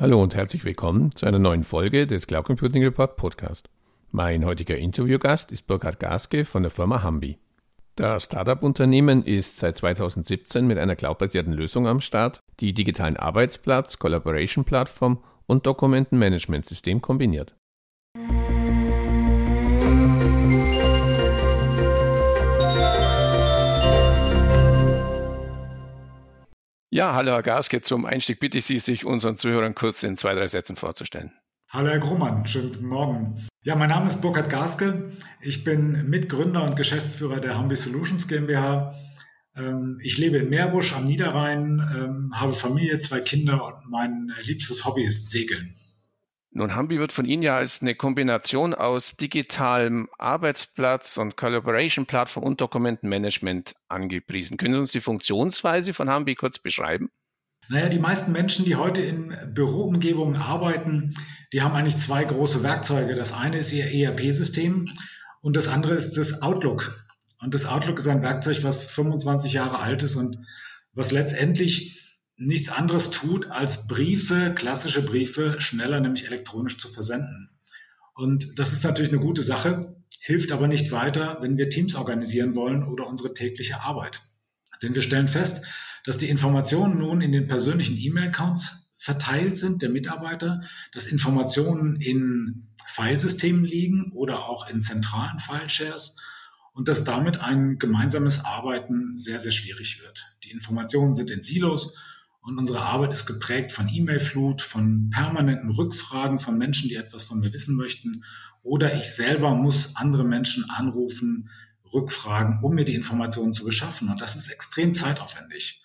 Hallo und herzlich willkommen zu einer neuen Folge des Cloud Computing Report Podcast. Mein heutiger Interviewgast ist Burkhard Gaske von der Firma Hambi. Das Startup-Unternehmen ist seit 2017 mit einer cloudbasierten Lösung am Start, die digitalen Arbeitsplatz, Collaboration-Plattform und Dokumentenmanagementsystem kombiniert. Ja, hallo Herr Gaske. Zum Einstieg bitte ich Sie, sich unseren Zuhörern kurz in zwei, drei Sätzen vorzustellen. Hallo Herr Grummann, schönen guten Morgen. Ja, mein Name ist Burkhard Gaske. Ich bin Mitgründer und Geschäftsführer der Hambi Solutions GmbH. Ähm, ich lebe in Meerbusch am Niederrhein, ähm, habe Familie, zwei Kinder und mein liebstes Hobby ist Segeln. Nun, Hambi wird von Ihnen ja als eine Kombination aus digitalem Arbeitsplatz und Collaboration-Plattform und Dokumentenmanagement angepriesen. Können Sie uns die Funktionsweise von Hambi kurz beschreiben? Naja, die meisten Menschen, die heute in Büroumgebungen arbeiten, die haben eigentlich zwei große Werkzeuge. Das eine ist ihr ERP-System und das andere ist das Outlook. Und das Outlook ist ein Werkzeug, was 25 Jahre alt ist und was letztendlich nichts anderes tut, als Briefe, klassische Briefe, schneller, nämlich elektronisch zu versenden. Und das ist natürlich eine gute Sache, hilft aber nicht weiter, wenn wir Teams organisieren wollen oder unsere tägliche Arbeit. Denn wir stellen fest, dass die Informationen nun in den persönlichen E-Mail-Accounts verteilt sind der Mitarbeiter, dass Informationen in Filesystemen liegen oder auch in zentralen File-Shares und dass damit ein gemeinsames Arbeiten sehr, sehr schwierig wird. Die Informationen sind in Silos und unsere Arbeit ist geprägt von E-Mail-Flut, von permanenten Rückfragen von Menschen, die etwas von mir wissen möchten. Oder ich selber muss andere Menschen anrufen, rückfragen, um mir die Informationen zu beschaffen. Und das ist extrem zeitaufwendig.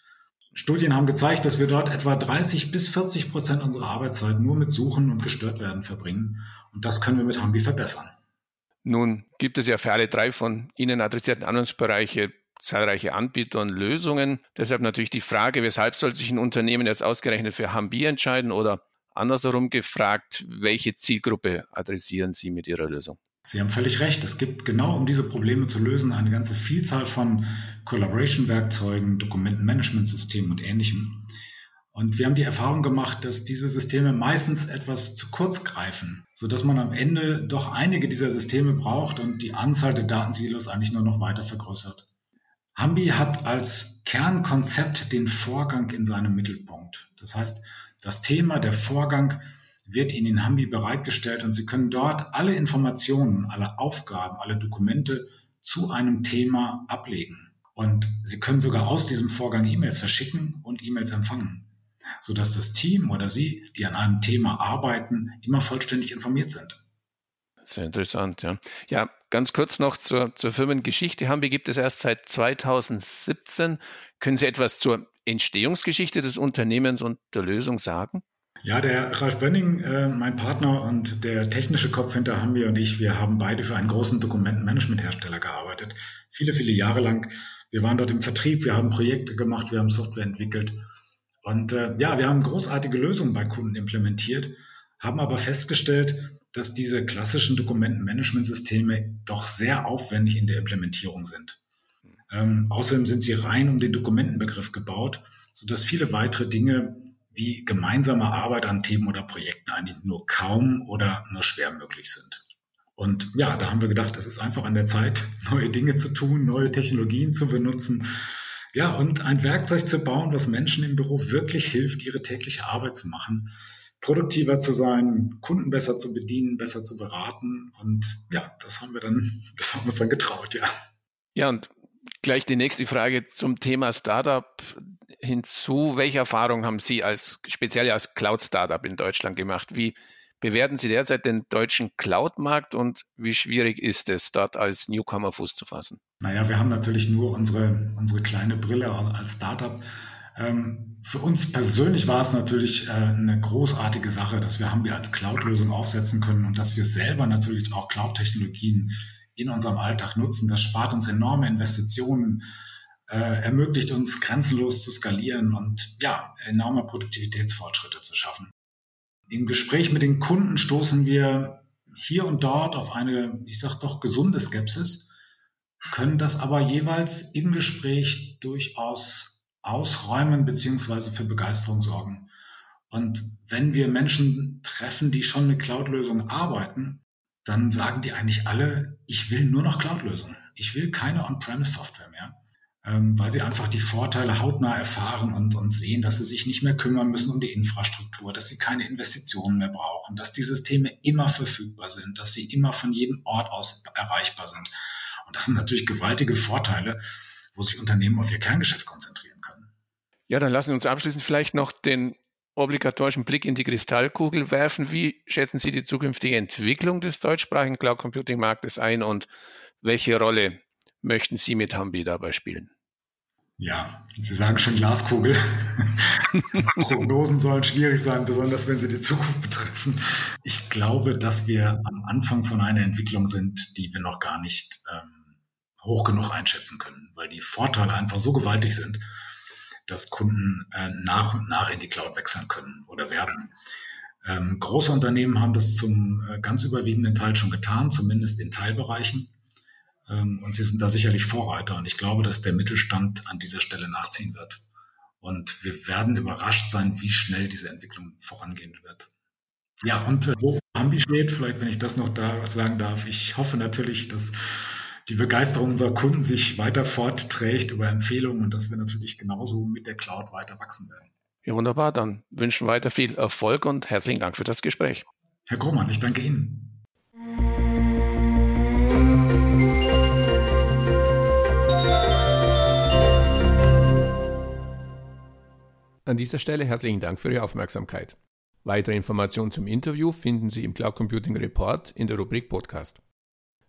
Studien haben gezeigt, dass wir dort etwa 30 bis 40 Prozent unserer Arbeitszeit nur mit Suchen und gestört werden verbringen. Und das können wir mit Hambi verbessern. Nun gibt es ja für alle drei von Ihnen adressierten Anwendungsbereiche zahlreiche Anbieter und Lösungen. Deshalb natürlich die Frage, weshalb soll sich ein Unternehmen jetzt ausgerechnet für Hambi entscheiden oder andersherum gefragt, welche Zielgruppe adressieren Sie mit Ihrer Lösung? Sie haben völlig recht. Es gibt genau, um diese Probleme zu lösen, eine ganze Vielzahl von Collaboration-Werkzeugen, Dokumentenmanagementsystemen und Ähnlichem. Und wir haben die Erfahrung gemacht, dass diese Systeme meistens etwas zu kurz greifen, sodass man am Ende doch einige dieser Systeme braucht und die Anzahl der Datensilos eigentlich nur noch weiter vergrößert. Hambi hat als Kernkonzept den Vorgang in seinem Mittelpunkt. Das heißt, das Thema, der Vorgang wird Ihnen in Hambi bereitgestellt und Sie können dort alle Informationen, alle Aufgaben, alle Dokumente zu einem Thema ablegen. Und Sie können sogar aus diesem Vorgang E-Mails verschicken und E-Mails empfangen, sodass das Team oder Sie, die an einem Thema arbeiten, immer vollständig informiert sind. Sehr interessant, ja. Ja, ganz kurz noch zur, zur Firmengeschichte. Hambi gibt es erst seit 2017. Können Sie etwas zur Entstehungsgeschichte des Unternehmens und der Lösung sagen? Ja, der Ralf Bönning, äh, mein Partner und der technische Kopf hinter Hambi und ich, wir haben beide für einen großen Dokumentenmanagementhersteller gearbeitet. Viele, viele Jahre lang. Wir waren dort im Vertrieb, wir haben Projekte gemacht, wir haben Software entwickelt. Und äh, ja, wir haben großartige Lösungen bei Kunden implementiert, haben aber festgestellt, dass diese klassischen Dokumentenmanagementsysteme doch sehr aufwendig in der Implementierung sind. Ähm, außerdem sind sie rein um den Dokumentenbegriff gebaut, sodass viele weitere Dinge wie gemeinsame Arbeit an Themen oder Projekten eigentlich nur kaum oder nur schwer möglich sind. Und ja, da haben wir gedacht, es ist einfach an der Zeit, neue Dinge zu tun, neue Technologien zu benutzen. Ja, und ein Werkzeug zu bauen, was Menschen im Büro wirklich hilft, ihre tägliche Arbeit zu machen produktiver zu sein, Kunden besser zu bedienen, besser zu beraten. Und ja, das haben wir dann, das haben wir uns dann getraut, ja. Ja, und gleich die nächste Frage zum Thema Startup hinzu. Welche Erfahrungen haben Sie als speziell als Cloud-Startup in Deutschland gemacht? Wie bewerten Sie derzeit den deutschen Cloud-Markt und wie schwierig ist es, dort als Newcomer Fuß zu fassen? Naja, wir haben natürlich nur unsere, unsere kleine Brille als Startup. Ähm, für uns persönlich war es natürlich äh, eine großartige Sache, dass wir Hambi als Cloud-Lösung aufsetzen können und dass wir selber natürlich auch Cloud-Technologien in unserem Alltag nutzen. Das spart uns enorme Investitionen, äh, ermöglicht uns grenzenlos zu skalieren und ja, enorme Produktivitätsfortschritte zu schaffen. Im Gespräch mit den Kunden stoßen wir hier und dort auf eine, ich sag doch, gesunde Skepsis, können das aber jeweils im Gespräch durchaus ausräumen beziehungsweise für Begeisterung sorgen. Und wenn wir Menschen treffen, die schon mit Cloud-Lösungen arbeiten, dann sagen die eigentlich alle, ich will nur noch Cloud-Lösungen. Ich will keine On-Premise-Software mehr, ähm, weil sie einfach die Vorteile hautnah erfahren und, und sehen, dass sie sich nicht mehr kümmern müssen um die Infrastruktur, dass sie keine Investitionen mehr brauchen, dass die Systeme immer verfügbar sind, dass sie immer von jedem Ort aus erreichbar sind. Und das sind natürlich gewaltige Vorteile, wo sich Unternehmen auf ihr Kerngeschäft konzentrieren. Ja, dann lassen Sie uns abschließend vielleicht noch den obligatorischen Blick in die Kristallkugel werfen. Wie schätzen Sie die zukünftige Entwicklung des deutschsprachigen Cloud Computing Marktes ein und welche Rolle möchten Sie mit Hambi dabei spielen? Ja, Sie sagen schon Glaskugel. Prognosen sollen schwierig sein, besonders wenn sie die Zukunft betreffen. Ich glaube, dass wir am Anfang von einer Entwicklung sind, die wir noch gar nicht ähm, hoch genug einschätzen können, weil die Vorteile einfach so gewaltig sind, dass Kunden äh, nach und nach in die Cloud wechseln können oder werden. Ähm, große Unternehmen haben das zum äh, ganz überwiegenden Teil schon getan, zumindest in Teilbereichen. Ähm, und sie sind da sicherlich Vorreiter. Und ich glaube, dass der Mittelstand an dieser Stelle nachziehen wird. Und wir werden überrascht sein, wie schnell diese Entwicklung vorangehen wird. Ja, und äh, wo Hambi steht, vielleicht wenn ich das noch da sagen darf, ich hoffe natürlich, dass die Begeisterung unserer Kunden sich weiter fortträgt über Empfehlungen und dass wir natürlich genauso mit der Cloud weiter wachsen werden. Ja, wunderbar. Dann wünschen wir weiter viel Erfolg und herzlichen Dank für das Gespräch. Herr Grohmann, ich danke Ihnen. An dieser Stelle herzlichen Dank für Ihre Aufmerksamkeit. Weitere Informationen zum Interview finden Sie im Cloud Computing Report in der Rubrik Podcast.